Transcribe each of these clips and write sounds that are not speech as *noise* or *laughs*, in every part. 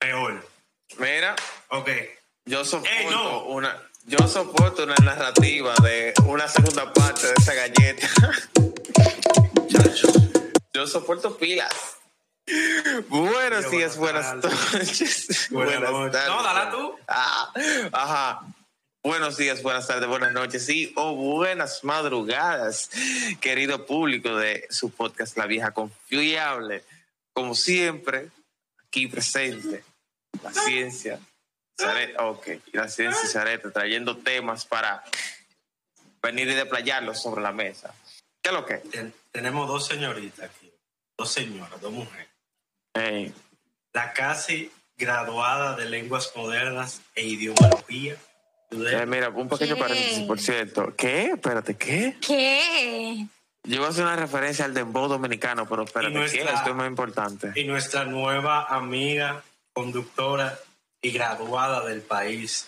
Peor. Mira, Ok. yo soporto Ey, no. una. Yo soporto una narrativa de una segunda parte de esa galleta. *laughs* Chacho. Yo soporto pilas. Buenos días, *laughs* buenas buenas noches. Buenas noches. No, dala tú. Ah, ajá. Buenos días, buenas tardes, buenas noches y o buenas madrugadas, querido público de su podcast La Vieja Confiable. Como siempre, aquí presente, la ciencia, Zaret- ok, la ciencia Zareta trayendo temas para venir y desplayarlos sobre la mesa. ¿Qué es lo que? Ten- tenemos dos señoritas aquí. Dos señoras, dos mujeres. La casi graduada de lenguas modernas e idiomatología. eh, mira, un pequeño ¿Qué? paréntesis, por cierto. ¿Qué? Espérate, ¿qué? ¿Qué? Yo voy a hacer una referencia al dembow dominicano, pero espérate, nuestra- ¿qué? Esto es muy importante. Y nuestra nueva amiga, conductora y graduada del país.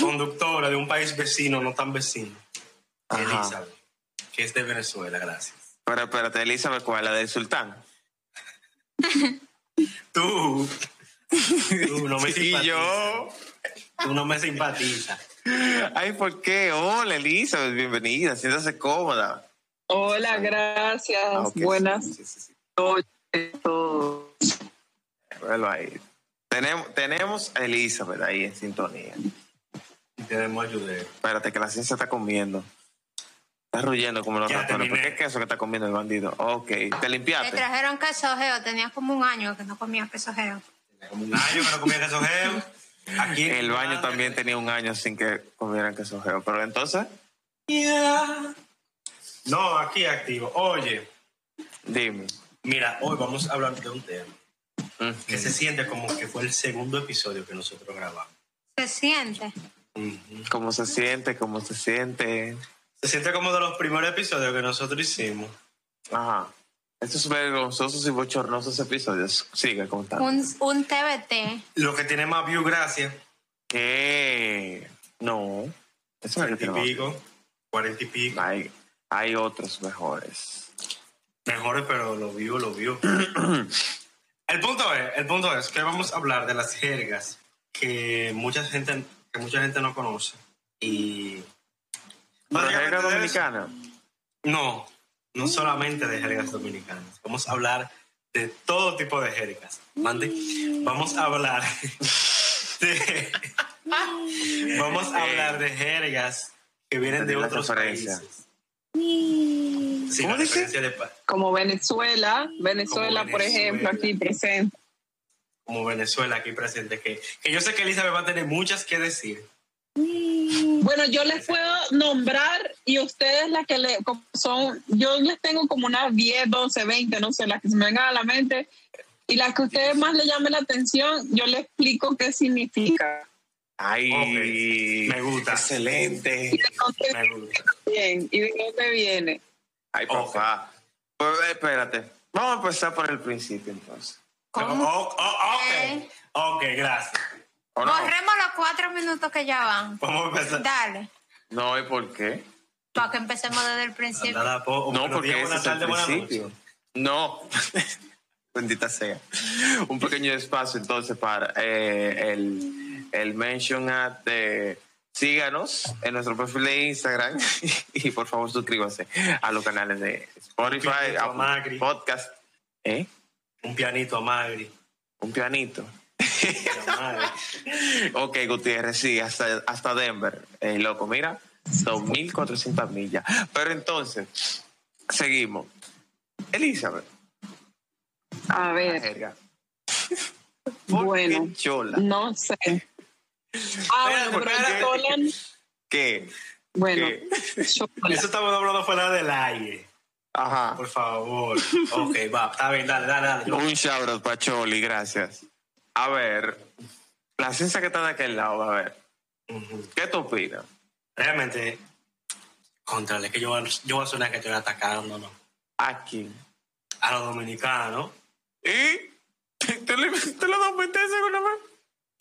Conductora de un país vecino, no tan vecino. Ajá. Elizabeth, que es de Venezuela, gracias. Pero espérate, Elizabeth, ¿cuál? ¿La del sultán? *laughs* Tú, tú no me *laughs* Y simpatizas. yo... Tú no me simpatizas. Ay, ¿por qué? Hola, Elizabeth, bienvenida, siéntase cómoda. Hola, gracias. Ah, Buenas sí, sí, sí. noches a todos. Velo ahí. Tenemos, tenemos a Elizabeth ahí en sintonía. Y tenemos ayudero. Espérate, que la ciencia está comiendo. Está ruyendo como los Ya ratones. ¿Por qué queso que está comiendo el bandido? Ok, ¿te limpiaste? trajeron queso geo. Tenía como un año que no comía queso geo. Tenía como un año que no comía queso geo. Aquí El baño también tenía un año sin que comieran queso geo. Pero entonces, No, aquí activo. Oye, dime. mira, hoy vamos a hablar de un tema Que se siente como que fue el segundo episodio que nosotros grabamos. Se siente. Ujú. ¿Cómo se siente? ¿Cómo se siente? Se siente como de los primeros episodios que nosotros hicimos. Ajá. Estos vergonzosos y bochornosos episodios. Sigue contando. Un, un TBT. Lo que tiene más view, gracias. ¿Qué? No. Eso no es lo que Cuarenta y tenemos. pico. Cuarenta y pico. Hay, hay otros mejores. Mejores, pero lo vio, lo vio. *clears throat* el punto es, el punto es que vamos a hablar de las jergas que mucha gente, que mucha gente no conoce. Y ¿Pero Básicamente jerga dominicana? no, no solamente de jergas dominicanas. Vamos a hablar de todo tipo de jergas. Mande. Vamos a hablar *laughs* de, vamos a hablar de jergas que vienen de la otros países. Sí, ¿Cómo la dice? referencia de pa- Como Venezuela, Venezuela, Como por ejemplo, aquí presente. como Venezuela aquí presente, que, que yo sé que Elizabeth va a tener muchas que decir. Bueno, yo les puedo nombrar y ustedes las que le, son, yo les tengo como unas 10, 12, 20, no sé, las que se me vengan a la mente. Y las que a ustedes más le llamen la atención, yo les explico qué significa. Ay, me gusta. Excelente. Y de dónde Me gusta. viene. Y de dónde viene. Ay, papá. Pues, eh, espérate. Vamos a empezar por el principio, entonces. ¿Cómo? Oh, oh, ok, ok, gracias. ¿O no? Borremos los cuatro minutos que ya van. Vamos a empezar. Dale. No, ¿y por qué? Para que empecemos desde el principio. Nada, po- No, porque días, es el tardes, buenas principio. noches. No. *laughs* Bendita sea. Un pequeño espacio entonces para eh, el, el mention ad de síganos en nuestro perfil de Instagram *laughs* y por favor suscríbanse a los canales de Spotify, a Magri. Podcast. ¿Eh? Un pianito a Magri. Un pianito. A Magri. *laughs* Ok, Gutiérrez, sí, hasta, hasta Denver. Eh, loco, mira, 2.400 millas. Pero entonces, seguimos. Elizabeth, A ver, jerga. ¿Por Bueno. qué chola? no sé. Ah, bueno, pero ¿Qué? bueno. Eso estamos hablando fuera del aire. Ajá. Por favor. Ok, va, está bien, dale, dale, dale. Un shout out para Choli, gracias. A ver, la ciencia que está de aquel lado, a ver. ¿qué tú opinas? Realmente, contrale, que yo, yo voy a sonar que estoy atacando, ¿no? Aquí. A los dominicanos. ¿Y? ¿Te lo, te lo según vez?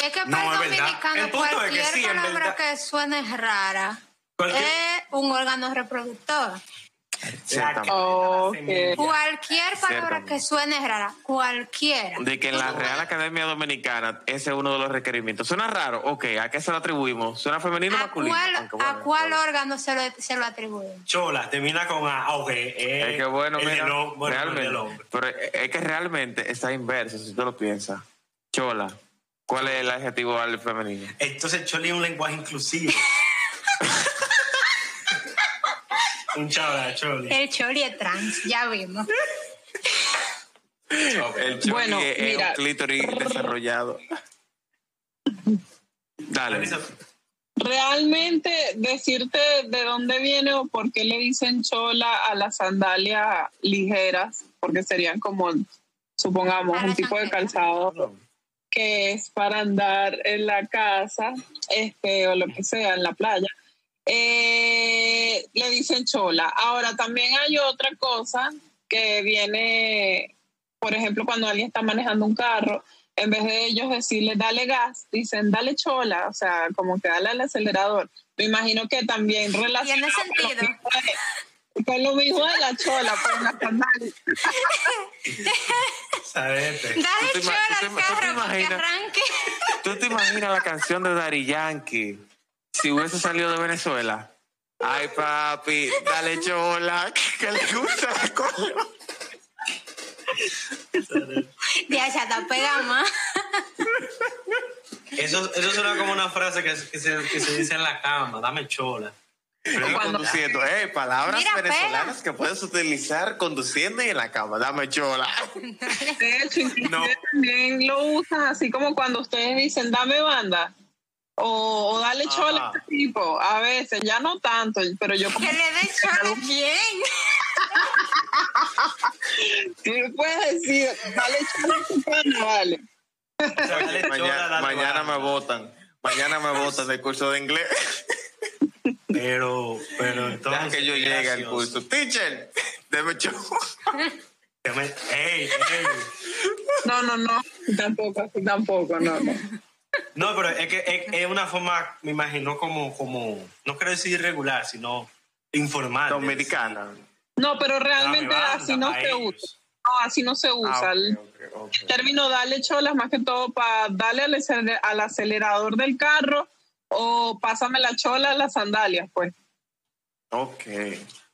Es que No, para el dominicano El punto es que cualquier sí, palabra que suene rara Cualquier- es un órgano reproductor. Ciertamente. Ok. Cualquier palabra que suene rara, cualquiera. De que en la Real Academia Dominicana ese es uno de los requerimientos. ¿Suena raro? Ok, ¿a qué se lo atribuimos? ¿Suena femenino o ¿A masculino? cuál, Aunque a cuál bueno. órgano se lo, se lo atribuyen? Chola, termina con A. Ok. eh, Es que bueno, el mira, bueno, realmente, pero es que realmente está inverso, si tú lo piensas. Chola, ¿cuál es el adjetivo al femenino? Entonces, Choli es un lenguaje inclusivo. *laughs* un chola, Choli. El choli es trans, ya vimos. El choli Bueno, es, es mira. un clítoris desarrollado. Dale. Realmente decirte de dónde viene o por qué le dicen chola a las sandalias ligeras, porque serían como, supongamos, un tipo de calzado que es para andar en la casa, este, o lo que sea, en la playa. Eh, le dicen chola. Ahora también hay otra cosa que viene, por ejemplo, cuando alguien está manejando un carro, en vez de ellos decirle dale gas, dicen dale chola, o sea, como que dale al acelerador. Me imagino que también relacionado con lo sentido. Con lo mismo de la chola, pues la sandalia. Sarete. ¿Tú Dale chola al ima- tú te carro que imaginas? arranque. ¿Tú te imaginas la canción de Dari Yankee si hubiese salido de Venezuela? Ay, papi, dale chola, que le gusta la cola. Ya se te pega más. Eso, eso suena como una frase que, que se, que se dice en la cama. Dame chola. Pero Cuando- conduciendo, eh, palabras Mira, venezolanas que puedes utilizar conduciendo y en la cama. Dame chola. *laughs* *laughs* De hecho, No. también lo usan así como cuando ustedes dicen dame banda o, o dale chola a Ajá. este tipo. A veces, ya no tanto, pero yo como Que le dé chola bien. *laughs* tú le puedes decir dale chola a tu pana, vale. Mañana, mañana me votan. Mañana me votan del curso de inglés. Pero, pero Deja entonces. que yo llegue al curso. Teacher, deme chola. Que me- ey, ey. No, no, no, tampoco, así tampoco, no, no. No, pero es que es, es una forma, me imagino, como, como, no quiero decir irregular, sino informal. Dominicana. No, pero realmente "Dame banda así no se ellos". usa. No, así no se usa. Ah, El término dale cholas más que todo para darle al acelerador del carro o pásame la chola a las sandalias, pues. Ok.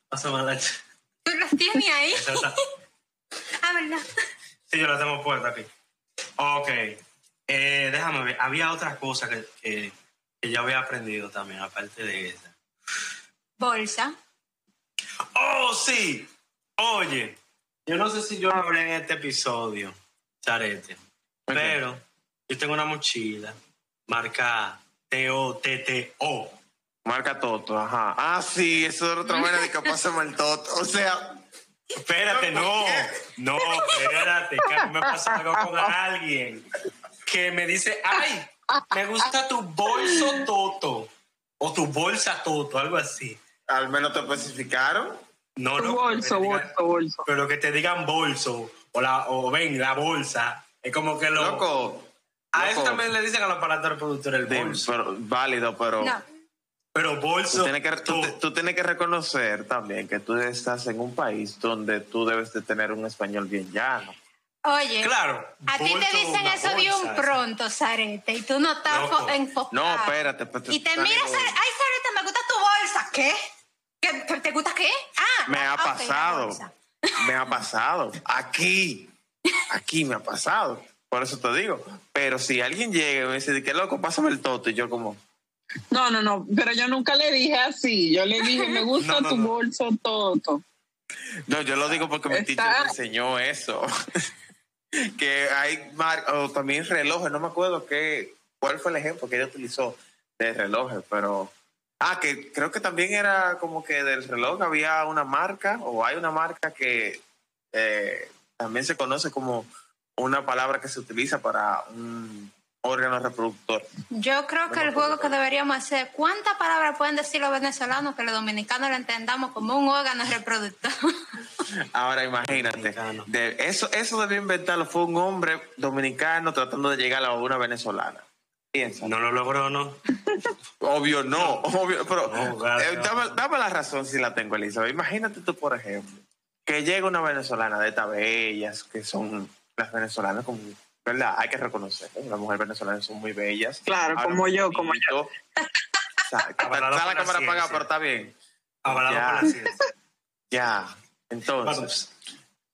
Pásame la ch- Tú los tienes ahí. *laughs* *laughs* Ah, ¿verdad? Sí, yo la tengo puesta aquí. Ok. Eh, déjame ver. Había otra cosa que, que, que yo había aprendido también, aparte de esa. Bolsa. ¡Oh, sí! Oye, yo no sé si yo lo hablé en este episodio, Charete, pero yo tengo una mochila marca T-O-T-T-O. Marca Toto, ajá. Ah, sí, eso es otra manera de que pásame el Toto. O sea, Espérate, no, no, espérate, que a mí me pasó algo con *laughs* alguien que me dice, ay, me gusta tu bolso Toto o tu bolsa Toto, algo así. al menos te especificaron. No, no, bolso, digan- bolso, bolso. Pero que te digan bolso o, la, o ven, la bolsa, es como que lo... Loco. A eso también le dicen a los aparatos reproductores el Sí, bolso. pero, válido, pero No. Pero bolso... tú, tienes que, tú, tú tienes que reconocer también que tú estás en un país donde tú debes de tener un español bien llano. Oye, Claro. a ti te dicen eso de un bolsa. pronto, Zarete, y tú no estás Loco. fo- enfocado. No, espérate, espérate. Y te miras, ay, Zarete, me gusta tu bolsa. ¿Qué? ¿Qué- ¿Te gusta qué? Ah, Me ha ok, la pasado. bolsa. Me ha pasado. *laughs* Aquí. Aquí me ha pasado. Por eso te digo. Pero si alguien llega y me dice, qué loco, pásame el toto. Y yo como, No, no, no, pero yo nunca le dije así. Yo le dije, me *laughs* gusta No, no, tu no. bolso todo. no, yo lo digo porque mi teacher me enseñó eso. *laughs* que hay mar o también relojes, no me acuerdo qué, cuál fue el ejemplo que ella utilizó de relojes, pero... Ah, que creo que también era como que del reloj había una marca o hay una marca que eh, también se conoce como una palabra que se utiliza para un órgano reproductor. Yo creo que el juego que deberíamos hacer, ¿cuántas palabras pueden decir los venezolanos que los dominicanos lo entendamos como un órgano reproductor? *laughs* Ahora imagínate, de, eso, eso debió inventarlo, fue un hombre dominicano tratando de llegar a una venezolana. Piensa. No lo logró, ¿no? Obvio no, obvio, pero No, eh, dame la razón si la tengo, Elizabeth. Imagínate tú, por ejemplo, que llega una venezolana de estas bellas, que son las venezolanas, como, ¿verdad? Hay que reconocer, ¿eh? las mujeres venezolanas son muy bellas. Claro, como yo, como bonito. O sea, está, la cámara apagada, pero está bien. Ya. Ya, entonces,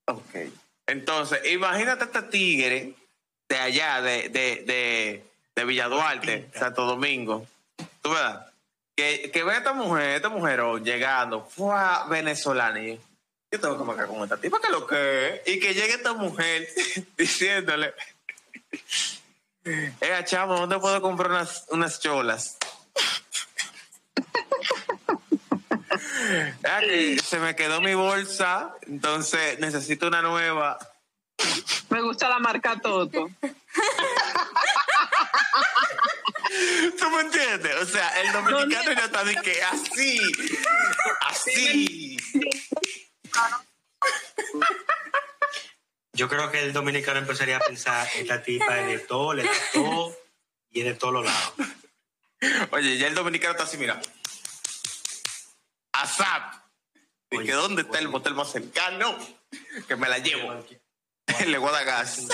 ok. Entonces, imagínate este tigre de allá, de, de, de, de Villa Duarte, Pinta. Santo Domingo. ¿Tú ves? Que, que ve a esta mujer, esta mujerón llegando, fue venezolana. Y yo tengo que marcar con esta tipa, que lo que es? Y que llegue esta mujer *laughs* diciéndole, eh, chamo, ¿dónde puedo comprar unas, unas cholas? *laughs* Ah, se me quedó mi bolsa, entonces necesito una nueva. Me gusta la marca Toto. *laughs* ¿Tú me entiendes? O sea, el dominicano ya está de que así, así. *laughs* Yo creo que el dominicano empezaría a pensar, esta tipa es de todo, le da todo y es de todos los lados. Oye, ya el dominicano está así, mira. ASAP. ¿Y Oye, que dónde está el motel más cercano? Que me la llevo. *laughs* Le voy a dar gas.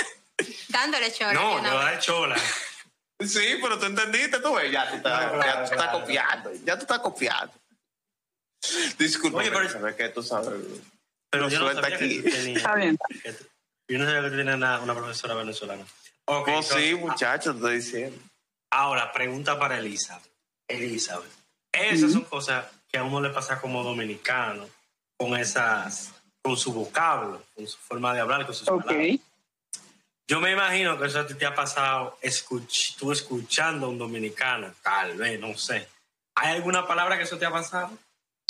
Dándole chorro. No, le va a dar chola. Sí, pero tú entendiste, tú ves, ya tú estás, Claro, ya tú estás claro. copiando, ya tú estás copiando. Disculpa, Oye, pero- sabes que tú sabes. Pero yo no sabía aquí. que tú tenías- Está bien. yo no sabía que tú tenías una, una profesora venezolana. Ok, Oh, entonces, sí, muchachos, te estoy diciendo. Ahora, pregunta para Elizabeth. Elizabeth, esas son cosas que a uno le pasa como dominicano, con esas, con su vocablo, con su forma de hablar, con sus Ok. palabras. Yo me imagino que eso a ti te ha pasado escuch, tú escuchando a un dominicano, tal vez, no sé. ¿Hay alguna palabra que eso te ha pasado?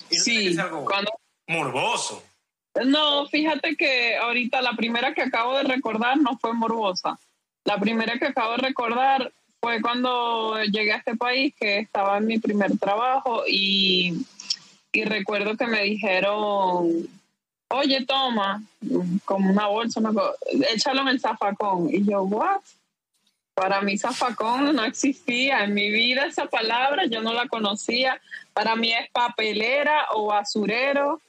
Sí, ser algo cuando morboso. No, fíjate que ahorita la primera que acabo de recordar no fue morbosa. La primera que acabo de recordar fue cuando llegué a este país, que estaba en mi primer trabajo y, y recuerdo que me dijeron, oye, toma, como una bolsa, una échalo en el zafacón. Y yo, ¿what? Para mí zafacón no existía. En mi vida esa palabra yo no la conocía. Para mí es papelera o basurero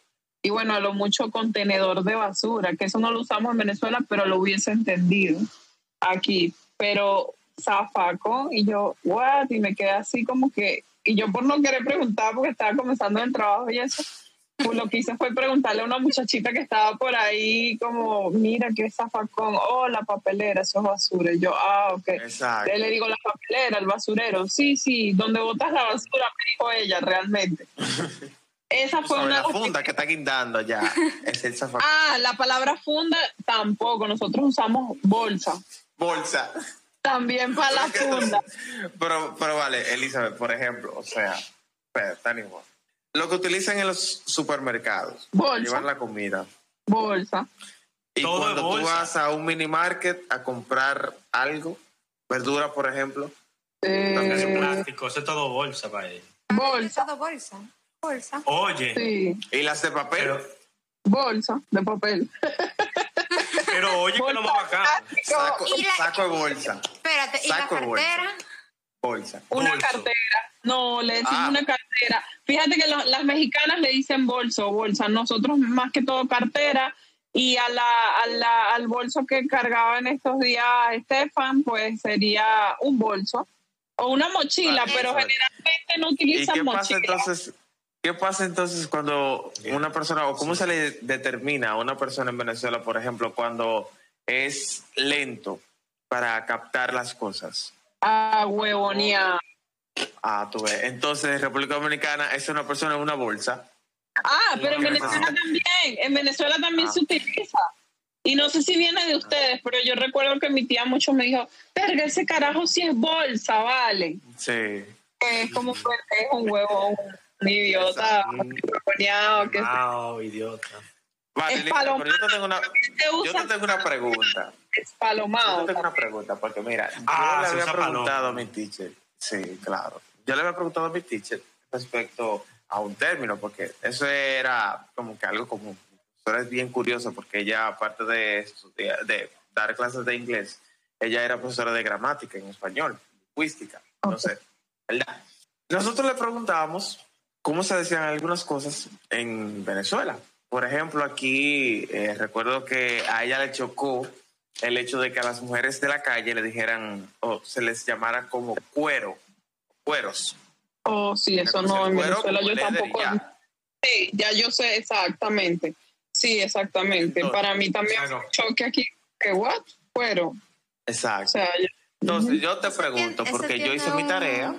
y bueno, a lo mucho contenedor de basura, que eso no lo usamos en Venezuela, pero lo hubiese entendido aquí. Pero zafacón y yo, what? Y me quedé así como que, y yo por no querer preguntar porque estaba comenzando el trabajo y eso, lo que hice fue preguntarle a una muchachita que estaba por ahí como, mira, ¿qué zafacón? Oh, la papelera, eso es basura. Y yo, ah, ok. Exacto. Le digo, la papelera, el basurero. Sí, sí, donde botas la basura, me dijo ella, realmente. *laughs* Esa fue una la funda que está guindando ya *laughs* es el zafacón. Ah, la palabra funda tampoco. Nosotros usamos bolsa. Bolsa. También para la *laughs* funda. Pero, pero vale, Elizabeth, por ejemplo, o sea, está ni modo. Lo que utilizan en los supermercados, para Bolsa. llevar la comida. Bolsa. Y Todo cuando es tú bolsa. vas a un mini market a comprar algo, verdura, por ejemplo, Eso es Eh, plástico, eso es todo bolsa para ellos. bolsa. Todo bolsa. Bolsa. Oye, Sí, y las de papel, pero, bolsa de papel. pero oye que lo más bacano. saco, Y la- saco de bolsa, Espérate, ¿y la Saco de bolsa. cartera? bolsa. Una Bolso. cartera. No, le decimos Ah. una cartera. Fíjate que lo- las mexicanas le dicen bolso o bolsa. Nosotros más que todo cartera. Y a la, a la- al bolso que cargaba en estos días Estefan, pues sería un bolso o una mochila, Vale, pero generalmente no ¿Y utilizan qué pasa mochila. entonces? ¿Qué pasa entonces cuando una persona, o cómo se le determina a una persona en Venezuela, por ejemplo, cuando es lento para captar las cosas? Ah, huevonía. Ah, tú ves. Entonces, en República Dominicana es una persona en una bolsa. Ah, pero en Venezuela también, en Venezuela también Ah. se utiliza. Y no sé si viene de ustedes, pero yo recuerdo que mi tía mucho me dijo, verga, ese carajo sí es bolsa, vale. Sí. Es como que es un huevo, un idiota, un idiota. Vale, Es Lisa, paloma. pero yo te tengo una, se yo usa te tengo una pregunta. es Yo palomado. te tengo una pregunta, porque mira, Ah, yo le se había preguntado a mi teacher, sí, claro, yo le había preguntado a mi teacher respecto a un término, porque eso era como que algo común. Eso es bien curioso, porque ella, aparte de, estudiar- de dar clases de inglés, ella era profesora de gramática en español, lingüística. Entonces, ¿verdad? Nosotros le preguntábamos cómo se decían algunas cosas en Venezuela. Por ejemplo, aquí eh, recuerdo que a ella le chocó el hecho de que a las mujeres de la calle le dijeran o se les llamara como cuero, cueros. Oh, sí, eso no, en Venezuela yo tampoco. ya. Sí, ya yo sé exactamente. Sí, exactamente. Entonces, Para mí también claro. choque aquí. ¿Qué what? Cuero. O Exacto. sea, Entonces yo te pregunto, porque yo hice mi tarea.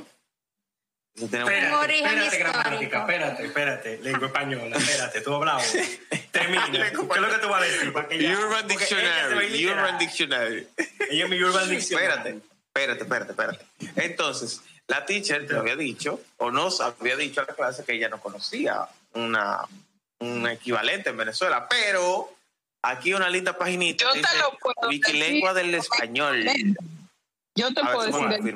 Un- Espérate, espérate, gramática, espérate, espérate, lengua española, espérate, tú hablas ahora. *laughs* Termina. ¿Qué es lo que tú vas a decir? Para que ya- Urban Dictionary. Urban Dictionary. Ella es mi Urban Dictionary. Espérate, espérate, espérate, espérate. Entonces, la teacher te había dicho, o nos había dicho a la clase que ella no conocía una, un equivalente en Venezuela, pero aquí una linda paginita Yo te dice lo puedo Wikilengua decir. del español. yo te A ver puedo lo decir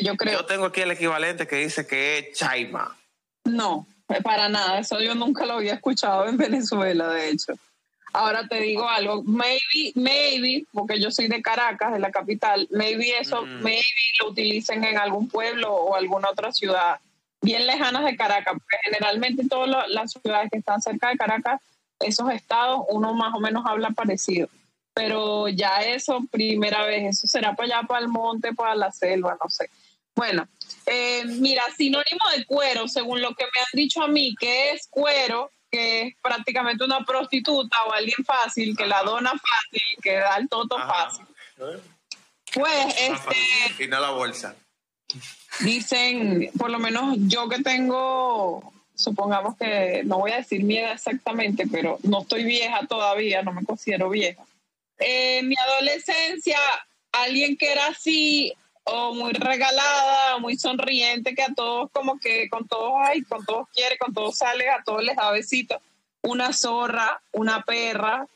yo creo. Yo tengo aquí el equivalente que dice que es chaima. No, para nada. Eso yo nunca lo había escuchado en Venezuela, de hecho. Ahora te digo algo, maybe, maybe, porque yo soy de Caracas, de la capital, maybe eso, Mm. maybe lo utilicen en algún pueblo o alguna otra ciudad bien lejanas de Caracas, porque generalmente todas la- las ciudades que están cerca de Caracas, esos estados, uno más o menos habla parecido. Pero ya eso, primera vez, eso será para allá, para el monte, para la selva, no sé. Bueno, eh, mira, sinónimo de cuero, según lo que me han dicho a mí, que es cuero, que es prácticamente una prostituta o alguien fácil, que la dona fácil, que da el toto Ajá. fácil. Pues, este, Y no la bolsa. dicen, por lo menos yo que tengo, supongamos que, no voy a decir mi edad exactamente, pero no estoy vieja todavía, no me considero vieja. En mi adolescencia, alguien que era así, o muy regalada, o muy sonriente, que a todos como que con todos, ay, con todos quiere, con todos sale, a todos les da besitos. Una zorra, una perra,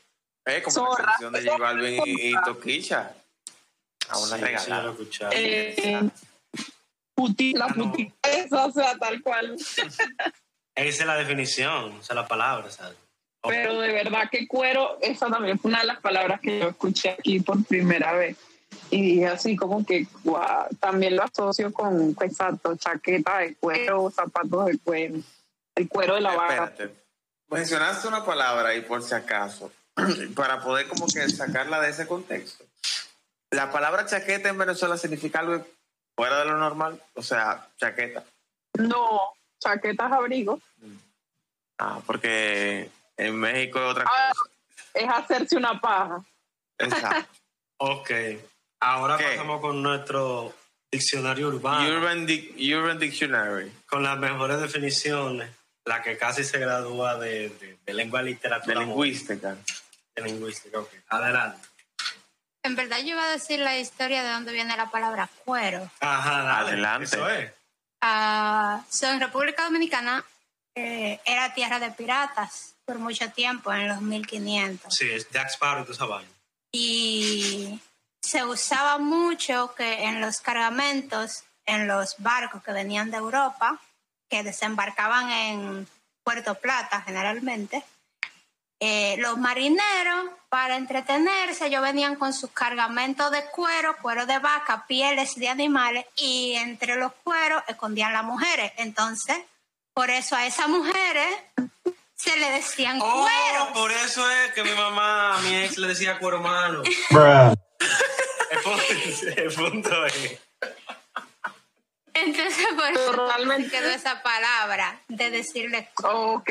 Eh, como Zorra. la de J Balvin y, y Toquilla. A una Sí, sí, regalada. escuchado. eh, puti- la Ah, no. esa, o sea, tal cual. *laughs* Esa es la definición, esa es la palabra, ¿sabes? Pero de verdad que cuero, esa también fue una de las palabras que yo escuché aquí por primera vez. Y dije así como que también lo asocio con, con, exacto, chaqueta de cuero, zapatos de cuero, el cuero de la vaca. Mencionaste una palabra y por si acaso, *clears throat* para poder como que sacarla de ese contexto. La palabra chaqueta en Venezuela significa algo fuera de lo normal, o sea, chaqueta. No, chaquetas abrigo. Ah, porque en México es otra Ah. cosa. Es hacerse una paja. Exacto. *laughs* Ok, ahora ¿Qué? pasamos con nuestro diccionario urbano, Urban, Dic- Urban Dictionary, con las mejores definiciones, la que casi se gradúa de, de- de lengua y de literatura. lingüística. De lingüística, ok. Adelante. En verdad yo iba a decir la historia de dónde viene la palabra cuero. Ajá, dale, Adelante. Eso es. Ah, so, en República Dominicana eh, era tierra de piratas por mucho tiempo, en los 1500. Sí, es Jack Sparrow y vaina. Y se usaba mucho que en los cargamentos, en los barcos que venían de Europa, que desembarcaban en Puerto Plata generalmente, eh, los marineros, para entretenerse, ellos venían con sus cargamentos de cuero, cuero de vaca, pieles de animales, y entre los cueros escondían las mujeres. Entonces, por eso a esas mujeres se le decían Oh, cueros. por eso es que mi mamá, a mi ex le decía cuero malo. *laughs* El punto, es. Entonces, por eso Realmente- quedó esa palabra de decirle cuero. Ok,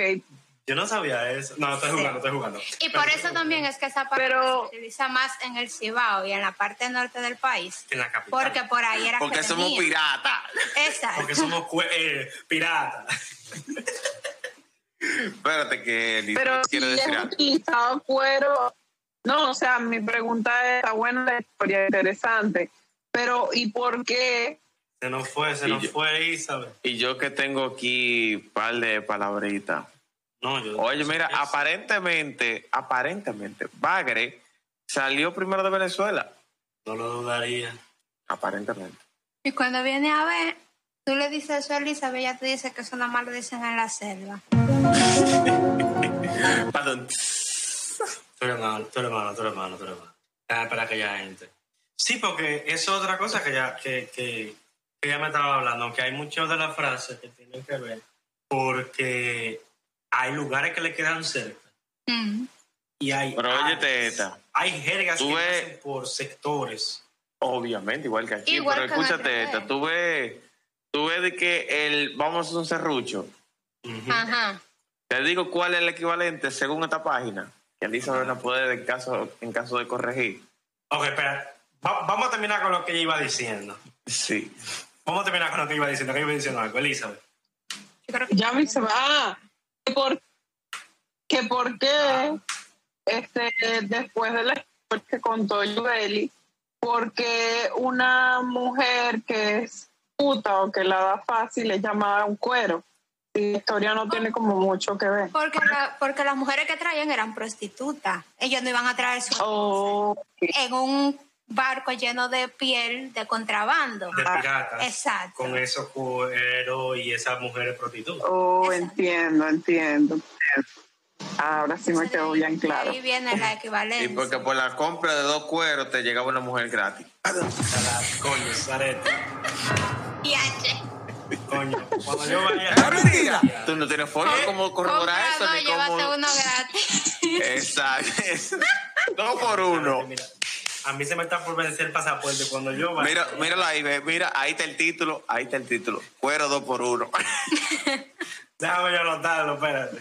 Yo no sabía eso. No, estoy jugando, estoy jugando. Y por eso también es que esa palabra Pero- se utiliza más en el Cibao y en la parte norte del país. En la capital. Porque por ahí era Porque que somos piratas. Exacto. Porque somos eh, piratas. Espérate que pero si quiere decir algo. utilizado cuero, no, o sea, mi pregunta es, está buena la historia, interesante, pero ¿y por qué? Se nos fue, se Y nos yo- fue Isabel. Y yo que tengo aquí un par de palabritas. No, yo. Oye, mira, aparentemente, aparentemente, Bagre salió primero de Venezuela. No lo dudaría. Aparentemente. Y cuando viene a ver, tú le dices eso a Elizabeth, ella te dice que eso nada más lo dicen en la selva. *laughs* Perdón. Tú eres malo, tú eres malo, tú eres malo, tú eres malo. Ah, para aquella gente. Sí, porque es otra cosa que ya que, que, que ella me estaba hablando, que hay muchas de las frases que tienen que ver porque hay lugares que le quedan cerca Mm. y hay Pero óyete áreas. esta. hay jergas Tú que ves- nacen por sectores Obviamente, igual que aquí. Igual pero que escúchate esta. Tú ves, tú ves de que el vamos a hacer un serrucho. Ujú. Ajá. Te digo cuál es el equivalente según esta página. Que Elizabeth no puede en caso, en caso de corregir. ok espera Va- vamos a terminar con lo que ella iba diciendo Sí. vamos a terminar con lo que iba diciendo que iba diciendo algo Elizabeth Ya me se va. Ah, que por, que por qué este, después de la historia que contó Yubeli, porque una mujer que es puta o que la da fácil es llamada un cuero. Y la historia no tiene como mucho que ver. porque, la- porque las mujeres que traían eran prostitutas. Ellos no iban a traer su Oh, en un barco lleno de piel de contrabando. de piratas Exacto. con esos cueros y esas mujeres prostitutas oh, Exacto. entiendo, entiendo. Ahora sí me quedó bien claro. Ahí viene la Y equivalencia. porque por la compra de dos cueros te llegaba una mujer gratis. A la coño Zarete Y. coño cuando yo *laughs* vaya ¡Es mentira! Tú no tienes forma de cómo corroborar Compra eso dos, ni llévate cómo. uno gratis. Exacto. *laughs* Dos por uno. A mí se me está por vencer el pasaporte cuando yo vaya Mira, míralo ahí, ve, mira, ahí está el título, ahí está el título. Cuero dos por uno. *laughs* déjame yo anotarlo espérate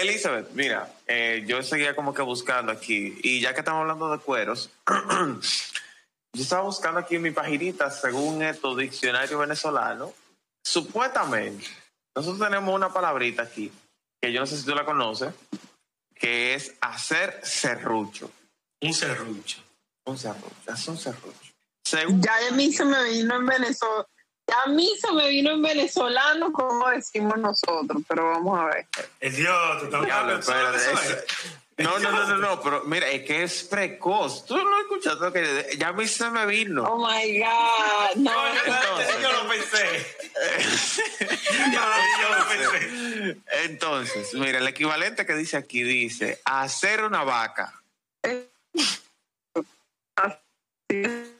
Elizabeth, mira, eh, yo seguía como que buscando aquí, y ya que estamos hablando de cueros, *clears throat* yo estaba buscando aquí en mi paginita, según esto, diccionario venezolano, supuestamente, nosotros tenemos una palabrita aquí, que yo no sé si tú la conoces, que es hacer serrucho. un serrucho Un serrucho, es un serrucho. Según, Ya a mí se me vino en Venezuela. Ya a mí se me vino en venezolano, como decimos nosotros, pero vamos a ver. el dios tú estás Diablo, hablando No, no, no, no, no, pero mira, es que es precoz. Tú no escuchas lo que ya a mí se me vino. Oh my God. No, espérate, Entonces. yo lo pensé *laughs* yo, lo- yo lo pensé Entonces, mira, el equivalente que dice aquí dice hacer una vaca. es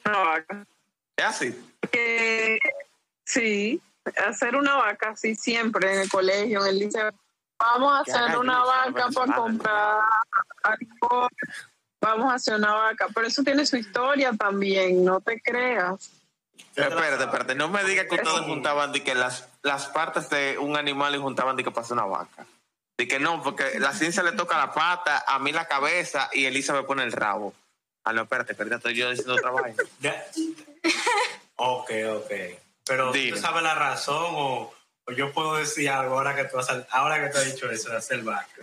una vaca. ¿Es así? Que, sí, hacer una vaca así siempre en el colegio, en el liceo. Vamos a hacer una vaca para comprar alcohol. Vamos a hacer una vaca. Pero eso tiene su historia también, no te creas. Espérate, espérate, no me digas que ustedes juntaban de que las, las partes de un animal y juntaban de que pasa una vaca. De que no, porque la ciencia le toca la pata, a mí la cabeza y Elisa me pone el rabo. Ah, no, espérate, espérate, estoy yo diciendo otra vaina. Ya. ok ok pero Dime. tú sabes la razón o yo puedo decir algo ahora que tú has, ahora que tú has dicho eso de hacer vaca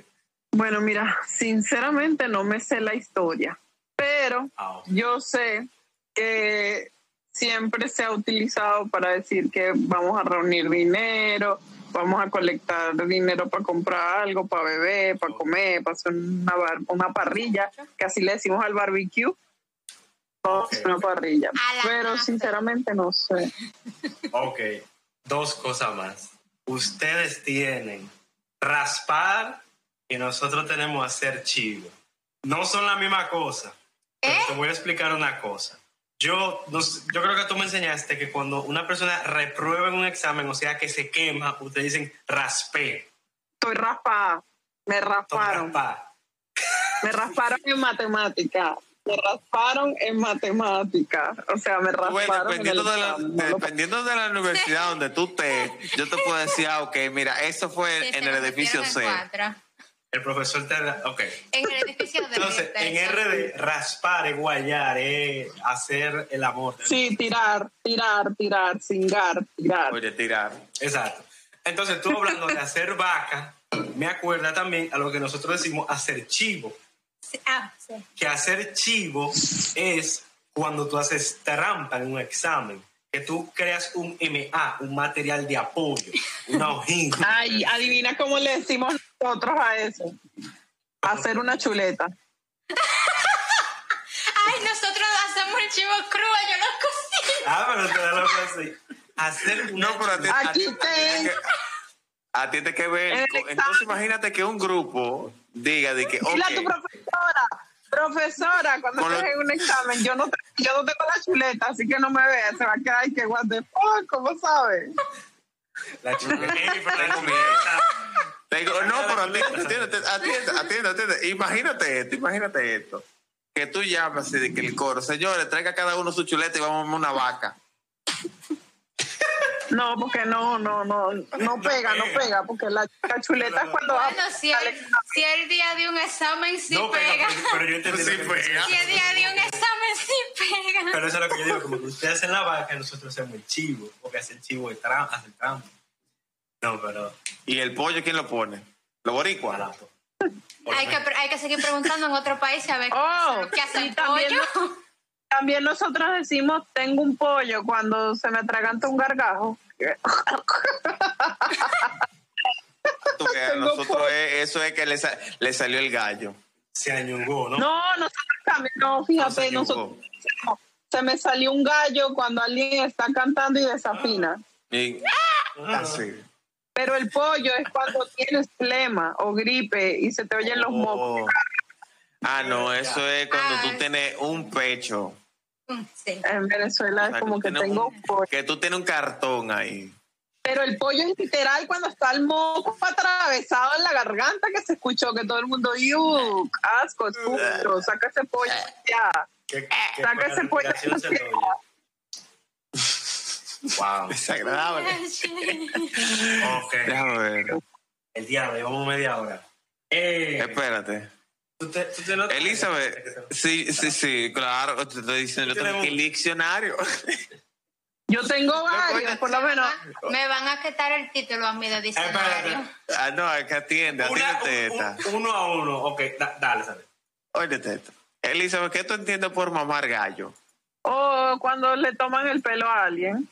Bueno, mira, sinceramente no me sé la historia, pero Ah, yo sé que siempre se ha utilizado para decir que vamos a reunir dinero, vamos a colectar dinero para comprar algo, para beber, para comer, para hacer una, bar- una parrilla, que así le decimos al barbecue. Una parrilla. Pero sinceramente no sé. Ok, dos cosas más. Ustedes tienen raspar y nosotros tenemos hacer chivo. No son la misma cosa. Pero ¿Eh? te voy a explicar una cosa. Yo, yo creo que tú me enseñaste que cuando una persona reprueba en un examen, o sea que se quema, ustedes dicen raspé. Estoy raspada. Me rasparon. raspar. Me rasparon en matemática. Me rasparon en matemática. O sea, me Bueno, rasparon en el dependiendo de, la. No dependiendo de la universidad donde tú estés, yo te puedo decir, ah, ok, mira, eso fue Sí, en el edificio C. El profesor te da. Ok. En el edificio de Entonces, de- en de- RD, raspar es guayar, es hacer el amor. Sí, tirar, tirar, tirar, cingar, tirar. Oye, tirar. Exacto. Entonces, tú hablando de hacer vaca, me acuerda también a lo que nosotros decimos hacer chivo. Ah, sí. Que hacer chivo es cuando tú haces trampa en un examen, que tú creas un MA, un material de apoyo, una hojita. *laughs* Ay, adivina cómo le decimos nosotros a eso. Hacer una chuleta. *laughs* Ay, nosotros hacemos el chivo crudo, yo lo cocino. Ah, pero te da lo que así. Hacer una No, pero a ti, chuleta. a ti- Aquí te- a ti te que ver. Entonces, imagínate que un grupo diga de que, Dile a tu profesora. Profesora, cuando lo- estés en un examen, yo no, yo no tengo la chuleta, así que no me veas. Se va a quedar ahí que what the fuck, ¿cómo sabes? La chuleta. *laughs* Tengo. Tengo- no, pero atiende, atiende, atiende, atiende. Imagínate esto, imagínate esto. Que tú llamas así de que el coro, señores, traiga cada uno su chuleta y vamos a una vaca. No, porque no, no, no, no pega, no pega, porque la, chuleta es cuando va Bueno, si el, si el día de un examen sí No pega. pega, pero, pero yo entendí. Sí lo pega. Si el día de un examen sí pega. Pero eso es lo que yo digo, como que ustedes hacen la vaca, nosotros hacemos el chivo, porque hace el chivo de tram, hace el trampo. No, pero ¿Y el pollo quién lo pone? ¿Los boricuas? barato. Hay que, hay que seguir preguntando en otro país a ver Oh, qué hace el también pollo. También nosotros decimos, tengo un pollo cuando se me atraganta un gargajo. Nosotros es- eso es que le, sa- le salió el gallo. Se añungó, ¿no? No, nosotros también, no, No se fíjate, nosotros no. se me salió un gallo cuando alguien está cantando y desafina. Y- Ah. así. Pero el pollo es cuando tienes flema o gripe y se te oyen los mocos. Oh. Ah, no, eso es cuando Ah, tú tienes un pecho. Sí. En Venezuela O es sea, como que tengo un- pollo. Que tú tienes un cartón ahí. Pero el pollo es literal cuando está el moco atravesado en la garganta que se escuchó que todo el mundo, ¡yuk! ¡Asco! ¡Susto! ¡Saca ese pollo ya! ¿Qué, qué Saca ese pollo. *laughs* Wow. Desagradable. *laughs* Ok. Déjame ver. El diablo, llevamos media hora. Eh, Espérate. ¿Tú te- tú te notas? Elizabeth, sí, sí, sí, claro, te estoy diciendo, yo tengo que el diccionario. Yo tengo *laughs* varios, por lo menos. Me van a quitar el título a mí de diccionario. Ah, no, es que atiende, un- esta. un- uno a uno. Ok, da- dale, sale. Óyete esto. Elizabeth, ¿qué tú entiendes por mamar gallo? O cuando le toman el pelo a alguien.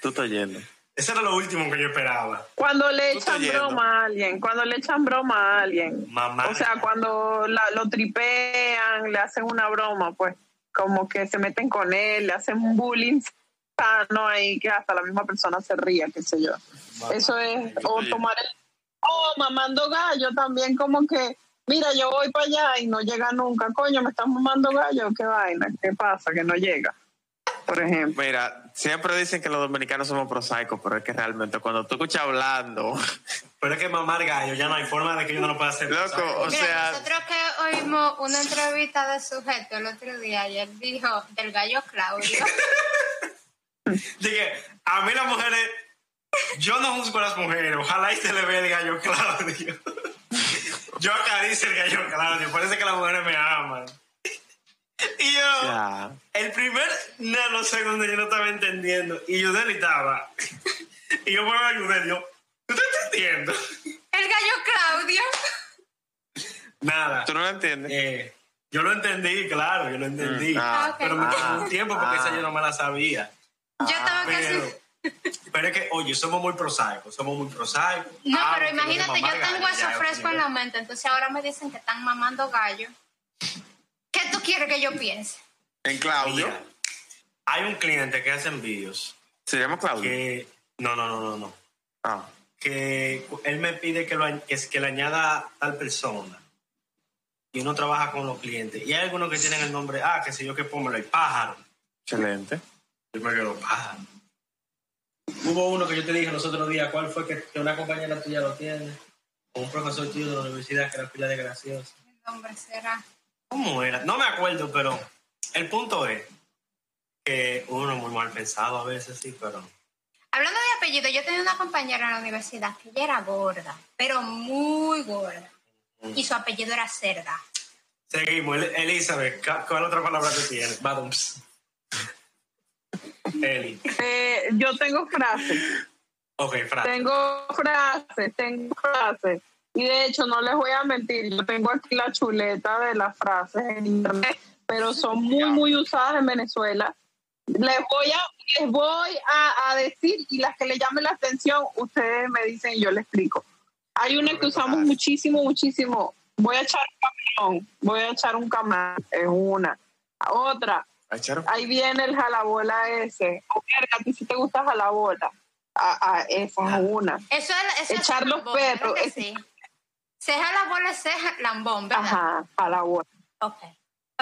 Tú estás yendo. Eso era lo último que yo esperaba. Cuando le echan broma a alguien. Cuando le echan broma a alguien. Mamá. O sea, cuando la- lo tripean, le hacen una broma, pues como que se meten con él, le hacen un bullying sano ahí que hasta la misma persona se ría, qué sé yo. Eso es, o tomar el, o mamando gallo también como que, mira, yo voy para allá y no llega nunca, coño, me están mamando gallo, qué vaina, qué pasa, que no llega, por ejemplo. Mira, siempre dicen que los dominicanos somos prosaicos, pero es que realmente cuando tú escuchas hablando, *laughs* Pero es que mamar gallo, ya no hay forma de que yo no lo pueda hacer. Loco, o Mira, sea- nosotros que oímos una entrevista de sujeto el otro día y él dijo del gallo Claudio. *laughs* Dije, a mí las mujeres, yo no juzgo a las mujeres, ojalá y se le vea el gallo Claudio. *laughs* Yo acaricio el gallo Claudio, parece que las mujeres me aman. *laughs* Y yo, el primer nanosegundo yo no estaba entendiendo, y Yudel estaba. *laughs* Y yo vuelvo a Yudel, yo, ¿tú estás entendiendo? *laughs* el gallo Claudio. Nada. ¿Tú no lo entiendes? Eh, yo lo entendí, claro, yo lo entendí. Ah, Pero me tomó ah, un tiempo porque ah. esa yo no me la sabía. Yo estaba Pero, casi. pero es que, oye, somos muy prosaicos, somos muy prosaicos. No, Ah, pero imagínate, yo tengo eso fresco en la mente, entonces ahora me dicen que están mamando gallo. ¿Qué tú quieres que yo piense? En Claudio. Mira, hay un cliente que hace envíos Se llama Claudio. que. No, no, no, no, no. Ah, Que él me pide que, lo, que, que le añada tal persona. Y uno trabaja con los clientes. Y hay algunos que tienen el nombre, ah, que sé yo, que póngalo, el pájaro. excelente. Yo me quedo pájaro. Hubo uno que yo te dije los otros días, ¿cuál fue que, que una compañera tuya lo tiene? O un profesor tuyo de la universidad que era pila de gracioso. El nombre será. ¿Cómo era? No me acuerdo, pero el punto es que uno es muy mal pensado a veces, sí, pero... Hablando de apellido, yo tenía una compañera en la universidad que ella era gorda, pero muy gorda. Y su apellido era Cerda. Seguimos. El- Elizabeth, ¿cu- ¿cuál otra palabra tú tienes? Badums. Eli. Eh, yo tengo frases, Ok, frase. tengo frases, tengo frases. Y de hecho, no les voy a mentir, yo tengo aquí la chuleta de las frases en internet, pero son muy, muy usadas en Venezuela. Les voy a, les voy a, a decir y las que le llamen la atención, ustedes me dicen y yo les explico. Hay una que usamos muchísimo, muchísimo. Voy a echar un camarón, voy a echar un camarón, es una. Otra, Ah, ahí viene el jalabola ese. O verga, a ti sí te gusta jalabola. Ah, ah, esa es una. Eso es, eso es Echar los perros, ¿verdad que es- sí? Ceja la bola, ceja lambón, ¿verdad? Ajá, jalabola. Ok.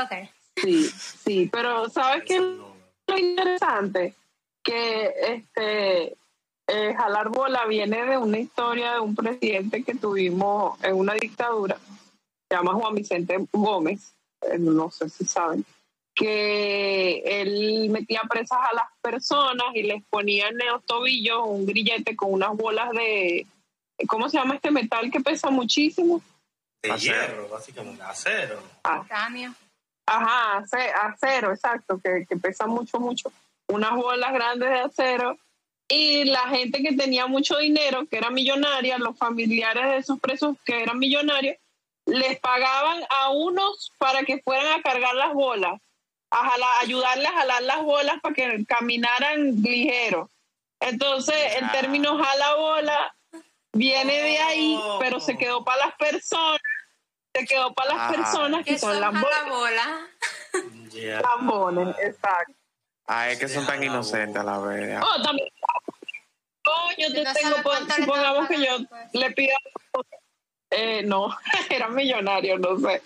Ok. Sí, sí, pero ¿sabes qué es lo interesante? Que este eh, jalar bola viene de una historia de un presidente que tuvimos en una dictadura, se llama Juan Vicente Gómez, eh, no sé si saben, que él metía presas a las personas y les ponía en los tobillos un grillete con unas bolas de, ¿cómo se llama este metal que pesa muchísimo? De Acero. hierro, básicamente. Acero. Titanio. Ajá, ace- acero, exacto, que, que pesa mucho, mucho. Unas bolas grandes de acero. Y la gente que tenía mucho dinero, que era millonaria, los familiares de esos presos que eran millonarios, les pagaban a unos para que fueran a cargar las bolas, a jalar- ayudarles a jalar las bolas para que caminaran ligero. Entonces, el Ya. término jala bola viene de ahí, Oh. pero se quedó para las personas, se quedó para las Ah. personas que son son las a bolas. la bola. Ya. Lambones, exacto. Ah, es que son tan inocentes a la vez. Oh, también. Oh, yo te No tengo, pon- supongamos que yo pues. le pido. Eh, no, *laughs* era millonario, no sé.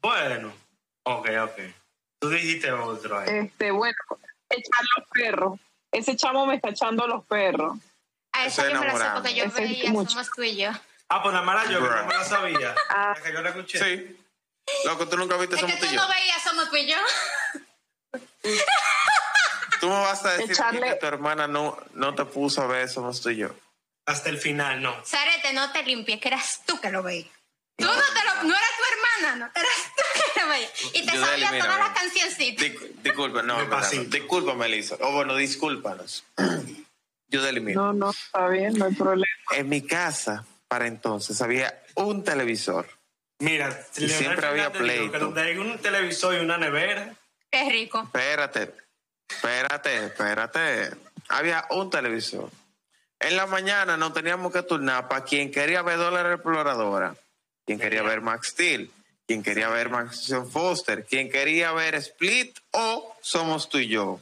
Bueno. Ok, ok. Tú dijiste otro ahí. Este, bueno, echar los perros. Ese chamo me está echando los perros. A esa yo me la sé porque yo Ese veía mucho. Somos tú y yo. Ah, pues nada más la yo, que no me la sabía. *laughs* Ah. Es que yo la escuché. Sí. Loco, tú nunca viste Es que Somos tú tú y yo. no veías Somos tú y yo. Tú me vas a decir Echarle- que tu hermana no, no te puso a ver Somos tú y yo. Hasta el final, no. Sarete, no te limpies, que eras tú que lo veías. Tú no, te lo, no era tu hermana, no, eras tú que lo veías. Y te sabías elimino, todas las cancioncitas. Dis- disculpa, no, Me no. discúlpame, Elisa. O bueno, discúlpanos. *clears throat* Yo elimino. No, no, está bien, no hay problema. En mi casa, para entonces, había un televisor. Mira, Y siempre había Fernández dijo que pleito. donde hay un televisor y una nevera, Qué rico. Espérate, espérate, espérate. Había un televisor. En la mañana nos teníamos que turnar para quien quería ver Dólar Exploradora, quien quería ver Max Steel, quien quería ver Max Foster, quien quería ver Split o Somos tú y yo.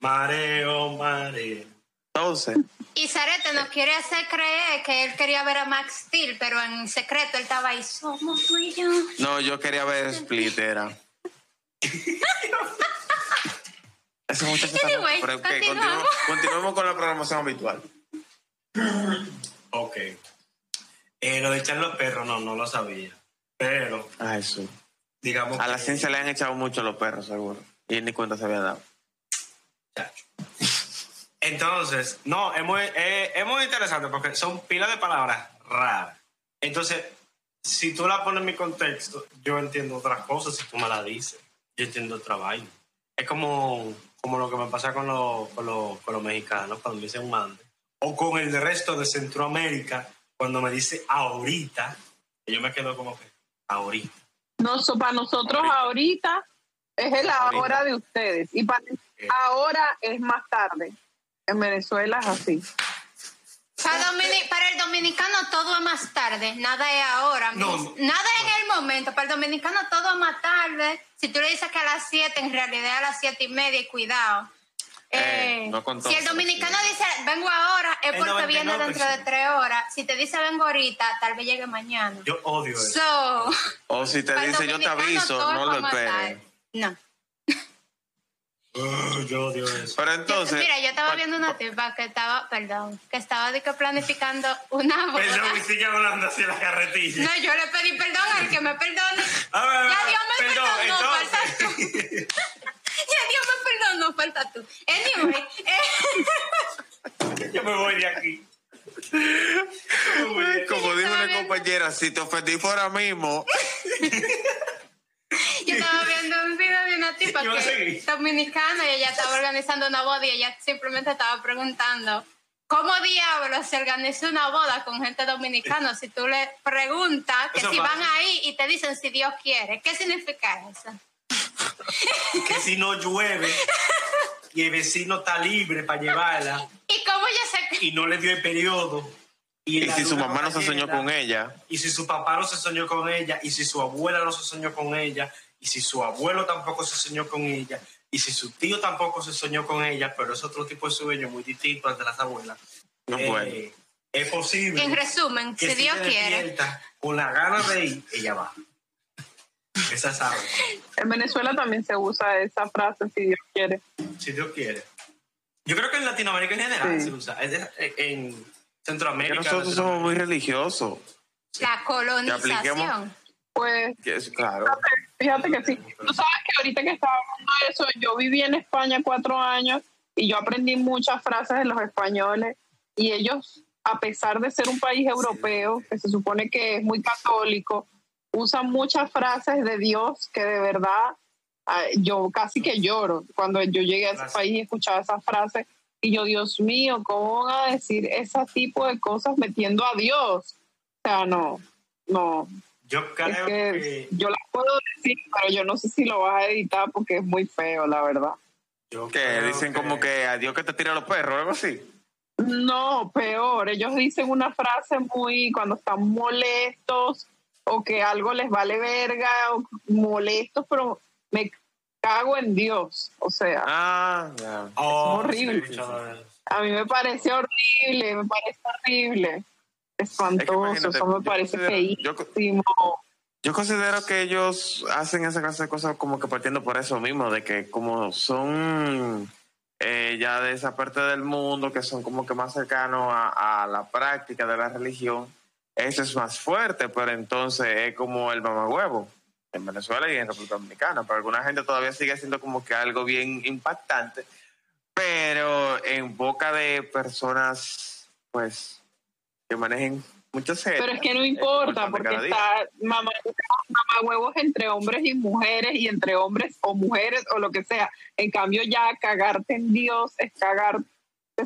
mareo, mareo. Entonces, Y Sarete nos quiere hacer creer que él quería ver a Max Steel, pero en secreto él estaba ahí. Somos tú y yo. no, yo quería ver Split, era. Ese muchacho está Anyway, pero continuamos. continuemos, continuemos con la programación habitual. Ok. Eh, lo de echar los perros, no, no lo sabía. Pero, Ay, sí. digamos. A la ciencia le han echado mucho los perros, seguro. Y él ni cuenta se había dado. Chacho. Entonces, no, es muy, eh, es muy interesante porque son pilas de palabras raras. Entonces, si tú la pones en mi contexto, yo entiendo otras cosas si tú me la dices. Yo entiendo otra vaina. Es como, como lo que me pasa con, los con, los con los mexicanos cuando me dicen mande. O con el resto de Centroamérica cuando me dice ahorita. Y yo me quedo como que, ahorita. No, so- para nosotros ahorita es el Ahorita. ahora de ustedes. Y para ahora es más tarde. En Venezuela es así. Para, domini- para el dominicano todo es más tarde, nada es ahora. No, mis- no. nada en el momento. Para el dominicano todo es más tarde. Si tú le dices que a las 7, en realidad es a las 7 y media, y cuidado. Eh, Eh, si el dominicano sí. dice vengo ahora, es El porque viene 99%. dentro de tres horas. Si te dice vengo ahorita, tal vez llegue mañana. Yo odio eso. So, O si te dice yo te aviso, no lo esperes. No. Oh, yo odio eso. Pero entonces. Mira, yo estaba viendo una tipa que estaba, perdón, que estaba de que planificando una boda. Perdón, y sigue hablando así la carretilla. No, yo le pedí perdón al que me perdone. A ver, Ya Dios me perdón, perdonó, entonces. falta tú. *laughs* Ya Dios me perdonó, falta tú. Anyway, eh, *laughs* Yo me voy de aquí. Como dijo una compañera, si te ofendí fuera mismo, *laughs* yo estaba viendo un video de una tipa que es dominicana y ella estaba organizando una boda y ella simplemente estaba preguntando ¿Cómo diablos se organiza una boda con gente dominicana? Si tú le preguntas que Eso si van ahí y te dicen si Dios quiere, ¿qué significa eso? Que si no llueve y el vecino está libre para llevarla *laughs* ¿Y cómo ya se y no le dio el periodo. Y si su mamá no se soñó con ella, Y si su papá no se soñó con ella, y si su abuela no se soñó con ella, y si su abuelo tampoco se soñó con ella, y si su tío tampoco se soñó con ella, pero es otro tipo de sueño muy distinto al de las abuelas. no eh, puede. Es posible. En resumen, que si Dios quiere. Con la gana de ir, ella va. Esa sabe. En Venezuela también se usa esa frase, si Dios quiere. Si Dios quiere. Yo creo que en Latinoamérica en general Sí. se usa. De- Que Centroamérica. nosotros somos muy religiosos. La colonización. Pues claro. Fíjate que sí. Tú sabes que ahorita que estaba hablando de eso, yo viví en España cuatro años y yo aprendí muchas frases de los españoles y ellos, a pesar de ser un país europeo, que se supone que es muy católico, usan muchas frases de Dios que de verdad ah, yo casi que lloro cuando yo llegué a ese país y escuchaba esas frases y yo, Dios mío, ¿cómo van a decir ese tipo de cosas metiendo a Dios? O sea, no, no, Yo es creo que que. yo la puedo decir, pero yo no sé si lo vas a editar porque es muy feo, la verdad. yo Que dicen como que adiós que te tira los perros, algo así. No, peor. Ellos dicen una frase muy cuando están molestos o que algo les vale verga o molestos, pero me cago en Dios. O sea, Ah. Oh, es horrible. sí, a mí me parece horrible, me parece horrible. Espantoso, imagínate, eso me parece yo- feísimo. Yo considero que ellos hacen esa clase de cosas como que partiendo por eso mismo, de que como son eh, ya de esa parte del mundo, que son como que más cercanos a, a la práctica de la religión, eso es más fuerte, pero entonces es como el mamagüevo en Venezuela y en República Dominicana. Para alguna gente todavía sigue siendo como que algo bien impactante, pero en boca de personas, pues, que manejen muchos seres. Pero es que no el importa, porque está mamá, mamá huevos entre hombres y mujeres y entre hombres o mujeres o lo que sea. En cambio, ya cagarte en Dios es cagarte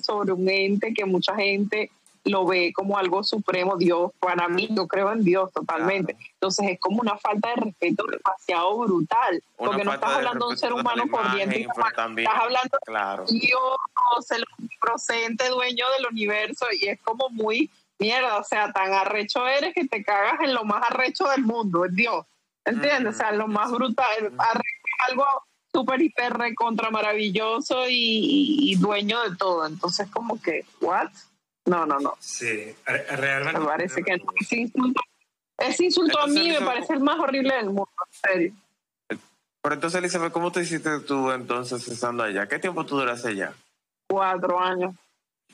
sobre un ente que mucha gente lo ve como algo supremo. Dios, para mí, yo creo en Dios totalmente. Claro. Entonces es como una falta de respeto demasiado brutal, Una porque no estás de hablando de un ser humano corriente Estás hablando Claro. Dios, el omnipresente dueño del universo, y es como muy mierda, o sea, tan arrecho eres que te cagas en lo más arrecho del mundo, es Dios. ¿Entiendes? O sea, lo más brutal, arrecho es algo súper hiper recontra maravilloso y, y- y dueño de todo. Entonces, como que, ¿what? No, no, no. Sí, re- realmente. Me parece que no. Ese insulto, ese insulto a mí me parece el más horrible del mundo, en serio. Pero entonces, Elizabeth, ¿cómo te hiciste tú entonces estando allá? ¿Qué tiempo tú duraste allá? Cuatro años.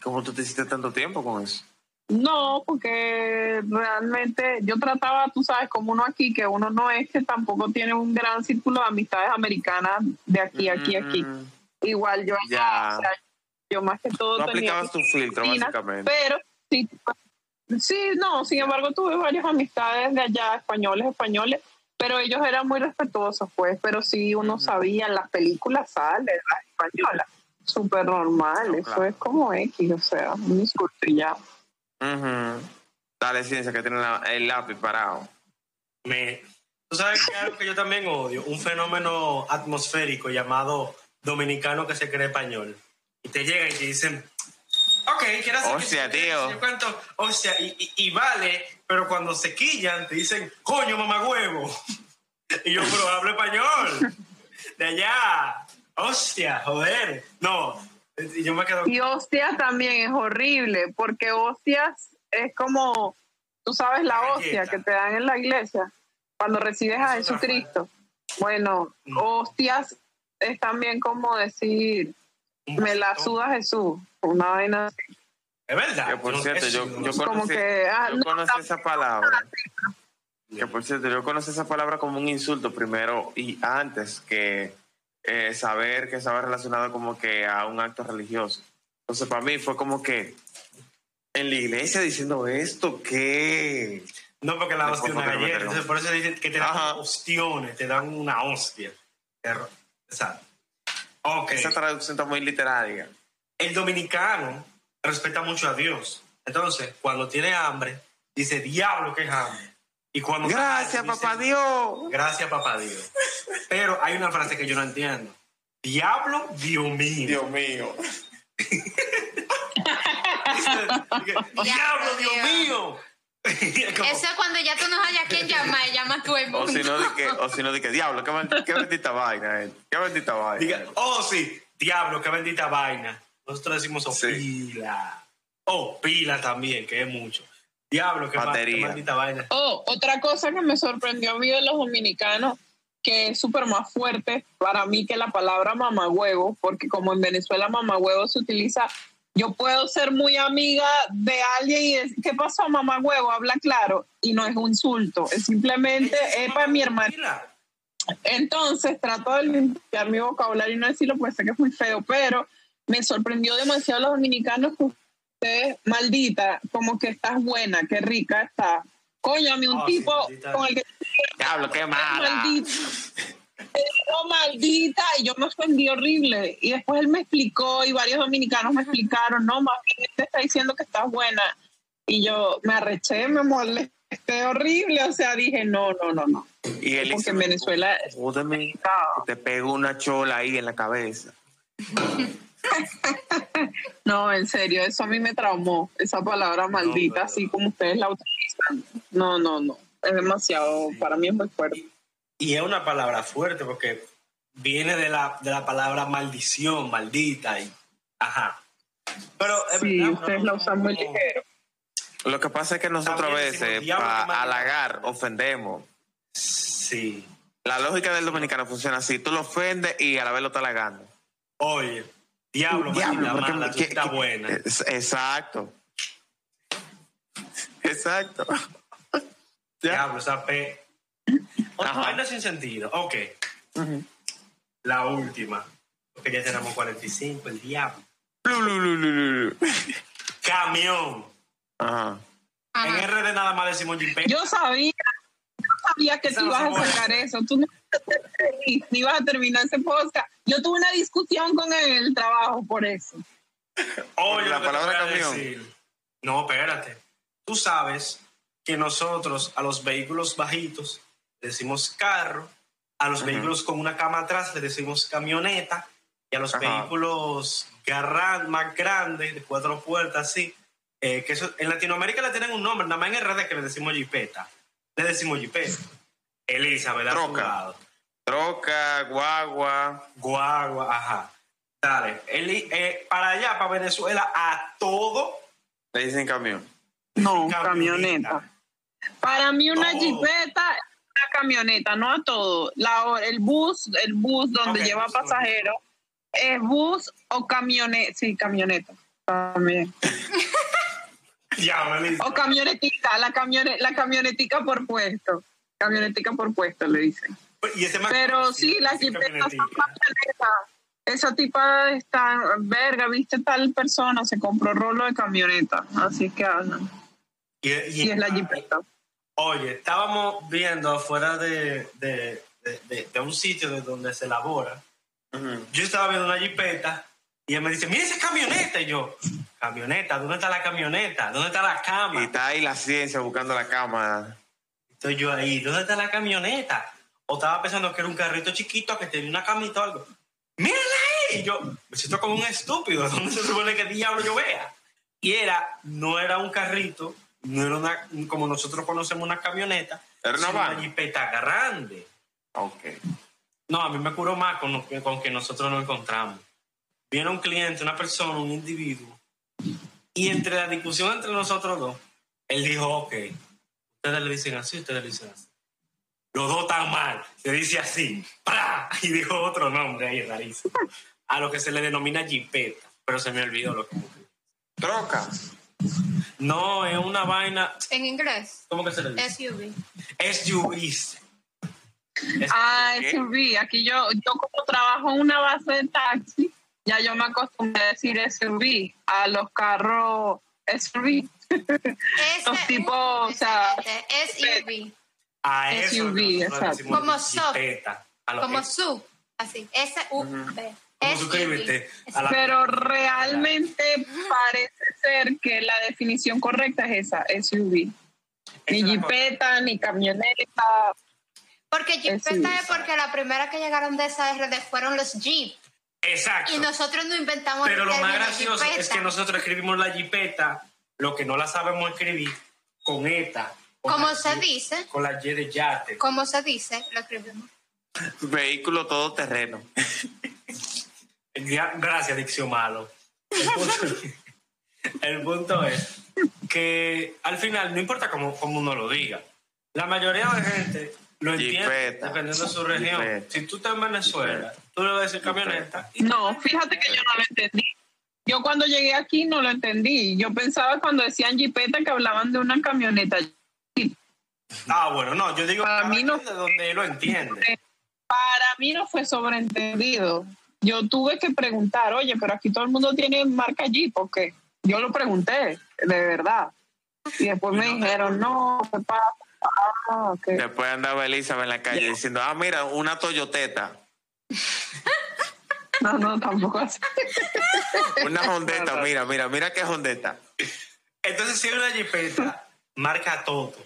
¿Cómo tú te hiciste tanto tiempo con eso? No, porque realmente yo trataba, tú sabes, como uno aquí, que uno no es que tampoco tiene un gran círculo de amistades americanas de aquí, aquí, aquí. Mm, Igual yo allá, Ya. o sea, yo más que todo No tenía aplicabas tu filtro, básicamente. Pero sí, sí, no, sin embargo tuve varias amistades de allá, españoles, españoles, pero ellos eran muy respetuosos, pues, pero sí uno sabía, en las películas sale, las españolas, súper normal, No, eso claro. es como X, o sea, un discurso y ya. Ujú. Dale ciencia que tiene la- el lápiz parado. Me, Tú sabes que es algo que yo también odio, un fenómeno atmosférico llamado dominicano que se cree español. Y te llegan y te dicen, ok, quiero hacer... Hostia, que- tío. Yo cuento, hostia, y, y, y vale, pero cuando se quillan te dicen, coño, mamá huevo. *laughs* Y yo, pero hablo español. De allá. Hostia, joder. No, y yo me quedo... Y hostias también es horrible, porque hostias es como, tú sabes, la La hostia que te dan en la iglesia cuando recibes a Jesucristo. Bueno, Mm. hostias es también como decir, me la suda Jesús, una vaina así. Es verdad. Que por no- cierto, yo, yo. Como conocí, que, ah, yo no, conocí esa palabra. Que por cierto, yo conocí esa palabra como un insulto primero y antes que eh, saber que estaba relacionado como que a un acto religioso. Entonces para mí fue como que en la iglesia diciendo esto, ¿qué? No, porque la hostia una galleta. Entonces, por eso dicen que te dan Ajá. ostiones, te dan una hostia. Error. Exacto. Ok. Esa traducción está muy literaria. El dominicano respeta mucho a Dios. Entonces, cuando tiene hambre, dice, diablo, que es hambre. Y cuando Gracias, dice, papá Dios. Gracias, papá Dios. Pero hay una frase que yo no entiendo. Diablo, Dios mío. Dios mío. *laughs* Diablo, Dios. mío. *laughs* Eso es cuando ya tú no hayas quien llamar y llamas tú el O si no, de que, o si no, de que diablo, qué, ben- qué bendita vaina, eh. qué bendita vaina. Diga, oh, sí, diablo, qué bendita vaina. Nosotros decimos oh, Sí. pila. Oh, pila también, que es mucho. Diablo, qué Batería. maldita vaina. Oh, otra cosa que me sorprendió a mí de los dominicanos que es súper más fuerte para mí que la palabra mamagüevo, porque como en Venezuela mamagüevo se utiliza, yo puedo ser muy amiga de alguien y decir, ¿qué pasó mamagüevo? Habla claro, y no es un insulto, es simplemente, es para mi hermana. Entonces trato de limpiar mi vocabulario y no decirlo, pues sé que es muy feo, pero me sorprendió demasiado los dominicanos que usted, maldita, como que estás buena, qué rica está. Coño, a mí un Oh, tipo sí, con el que Diablo, qué mala. Maldita. Pero maldita, y yo me ofendí horrible. Y después él me explicó, y varios dominicanos me explicaron, no, más bien te está diciendo que estás buena. Y yo me arreché, me molesté horrible. O sea, dije, no, no, no, no. Y él Porque en Venezuela- te pego una chola ahí en la cabeza. *laughs* No, en serio, eso a mí me traumó, esa palabra maldita, pero- así como ustedes la utilizan. No, no, no. Es demasiado, para mí es muy fuerte. Y es una palabra fuerte porque viene de la, de la palabra maldición, maldita. Y, ajá. Pero es Sí, verdad, ustedes la usan muy ligero. Lo que pasa es que nosotros a veces, para halagar, ofendemos. Sí. La lógica del dominicano funciona así. Tú lo ofendes y a la vez lo estás halagando. Oye, diablo, Diablo, maldita mala, tú que- estás que- buena. es- Exacto. *laughs* Exacto. *laughs* Diablo, esa P. Otra Ajá. vaina sin sentido. Ok. La última. Porque ya tenemos 45, el diablo. *laughs* Camión. Ajá. Ajá. En RD nada más decimos jipeta. Yo sabía, yo sabía que Esa tú no ibas a sacar eso. Tú no ni ibas a terminar ese podcast. Yo tuve una discusión con él en el trabajo por eso. Oye, La palabra voy a camión. decir. No, espérate. Tú sabes que nosotros a los vehículos bajitos le decimos carro, a los vehículos con una cama atrás le decimos camioneta, y a los Ajá. vehículos gran- más grandes, de cuatro puertas, así, eh, que eso, en Latinoamérica le tienen un nombre, nada más en RD que le decimos jipeta. Le decimos jipeta. Elizabeth, Troca. Troca, guagua. Guagua, ajá. Dale. Eli- eh, para allá, para Venezuela, a todo Le dicen camión. No, Camioneta. camioneta. Para mí una Oh. jipeta camioneta, no a todo. La, el bus, el bus donde lleva pasajeros, es bus o camioneta. Sí, camioneta. También. *laughs* Ya. O camionetica, la, camione, la camionetica por puesto. Camionetica por puesto, le dicen. Y ese más Pero sí, las jipetas son camionetas. Esa tipa está, verga, viste tal persona, se compró rolo de camioneta. Así que hablan. Y, es la jipeta. Oye, estábamos viendo afuera de, de, de- un sitio de donde se elabora. Yo estaba viendo una jipeta y él me dice, mira esa camioneta. Y yo, camioneta, ¿dónde está la camioneta? ¿Dónde está la Y cama? está ahí la ciencia buscando la cama. Estoy yo ahí, ¿dónde está la camioneta? O estaba pensando que era un carrito chiquito que tenía una camita o algo. ¡Mírala ahí! Y yo me siento como un estúpido. ¿Dónde se supone que diablo yo vea? Y era, no era un carrito, no era una, como nosotros conocemos una camioneta, Era una van. jipeta grande. Ok. No, a mí me curó más con, lo que- con que nosotros nos encontramos. Viene un cliente, una persona, un individuo, y entre la discusión entre nosotros dos, él dijo, ok, ustedes le dicen así, ustedes le dicen así. Los dos están mal, se dice así, ¡pra! y dijo otro nombre ahí rarísimo, a lo que se le denomina jipeta, pero se me olvidó lo que... Troca. No, es una vaina, En inglés, ¿cómo que se le dice? SUV. SUVs. Ah. SUV. Aquí yo, yo como trabajo en una base de taxi, ya yo me acostumbré a decir SUV a los carros SUV. Los tipos, o sea, SUV. A SUV, exacto. Como lo Como SUV. Así. S-U-V. Como suscríbete a la- Pero realmente parece ser que la definición correcta es esa, SUV. Ni es jipeta, ni camioneta. Porque Jeepeta SUV. es porque la primera que llegaron de esa RD fueron los Jeep. Exacto. Y nosotros no inventamos Pero el lo más gracioso jipeta. es que nosotros escribimos la jipeta, lo que no la sabemos escribir, con ETA. Como se Y- dice, Con la Y de yate. como se dice, lo escribimos. Vehículo todoterreno. *laughs* Gracias, Dicción Malo. El punto, *laughs* el punto es que al final, no importa cómo, cómo uno lo diga, la mayoría de gente lo entiendo, Jipeta. dependiendo de su región. Si tú estás en Venezuela, tú le vas a decir camioneta. y- No, fíjate que yo no lo entendí. Yo cuando llegué aquí no lo entendí. Yo pensaba cuando decían jipeta que hablaban de una camioneta. Ah, bueno, no, yo digo Para mí no- de donde él lo entiende. Para mí no fue sobreentendido. Yo tuve que preguntar, oye, pero aquí todo el mundo tiene marca Jeep, ¿por qué? Yo lo pregunté, de verdad. Y después me dijeron, no, ¿qué pasa? Ah. Después andaba Elizabeth en la calle diciendo, ah, mira, una Toyoteta, No, no, tampoco así. una Hondeta, mira, mira, mira qué Hondeta. Entonces, si una jipeta, marca Toto.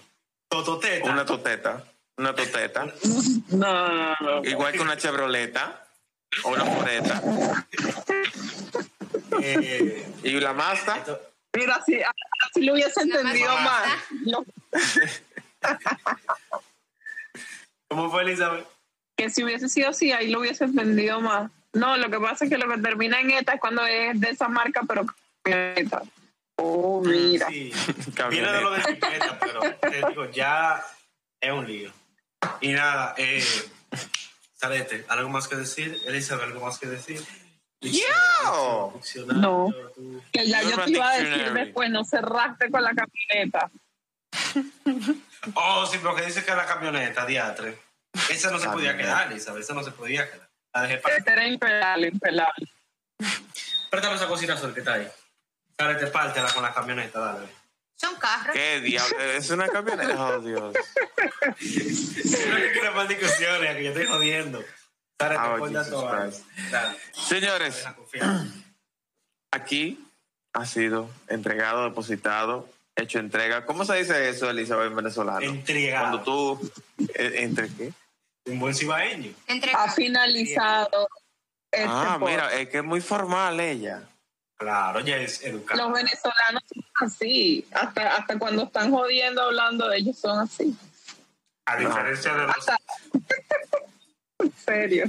Tototeta. Una Toteta, una Toteta. No, no, no. Igual que una Chevroleta o una Foreta. eh, *laughs* Y la esto- Mira, si, si lo hubiese entendido más. *laughs* ¿Cómo fue, Elizabeth? que si hubiese sido así, ahí lo hubiese entendido más. No, lo que pasa es que lo que termina en ETA es cuando es de esa marca, pero camioneta. Oh, mira. Sí. *laughs* Camioneta. Viene de lo de jipeta, pero te digo, ya es un lío. Y nada, eh, Sarete, ¿algo más que decir? Elizabeth, ¿algo más que decir? Yo. No. Que ya yo te iba a decir después, no cerraste con la camioneta. Oh, sí, porque dice que la camioneta, diatre. Esa no se podía quedar, Elizabeth, esa no se podía quedar. La dejé para... Era impelable, impelable. Préstame esa cocina azul que está ahí. Sarete, pártela con la camioneta, dale. Son carros. qué diablo, es una camioneta, oh Dios. No quiero más discusiones, que yo estoy jodiendo. Sarete, Oh, ponte a Jesus todo. Christ. Dale, Señores, *clears throat* aquí ha sido entregado, depositado, hecho entrega. ¿Cómo se dice eso, Elizabeth, en venezolano? Entregado. Cuando tú, eh, ¿entre qué? Un buen cibaeño. Ha finalizado. Este Ah, podcast. mira, es que es muy formal ella. Claro, ya es educado. Los venezolanos son así. Hasta, hasta cuando están jodiendo hablando de ellos son así. A diferencia de los... Hasta... *laughs* en serio.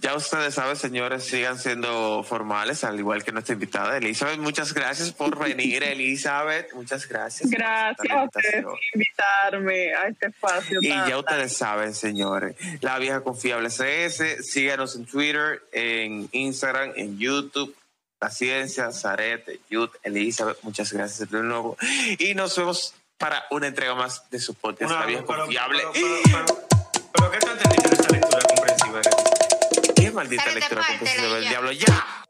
Ya ustedes saben, señores, sigan siendo formales, al igual que nuestra invitada Elizabeth. Muchas gracias por venir, *laughs* Elizabeth. Muchas gracias. Gracias a ustedes por invitarme a este espacio. Y tan- ya ustedes saben, señores, la vieja confiable CS, síganos en Twitter, en Instagram, en YouTube, La Ciencia, Zarete, Yud, Elizabeth, muchas gracias de nuevo. Y nos vemos para una entrega más de su podcast, La vieja pero- confiable. Pero, pero, pero, pero ¿qué esta lectura comprensiva? ¡Qué maldita Zarete, lectura comprensiva del diablo! ¡Ya!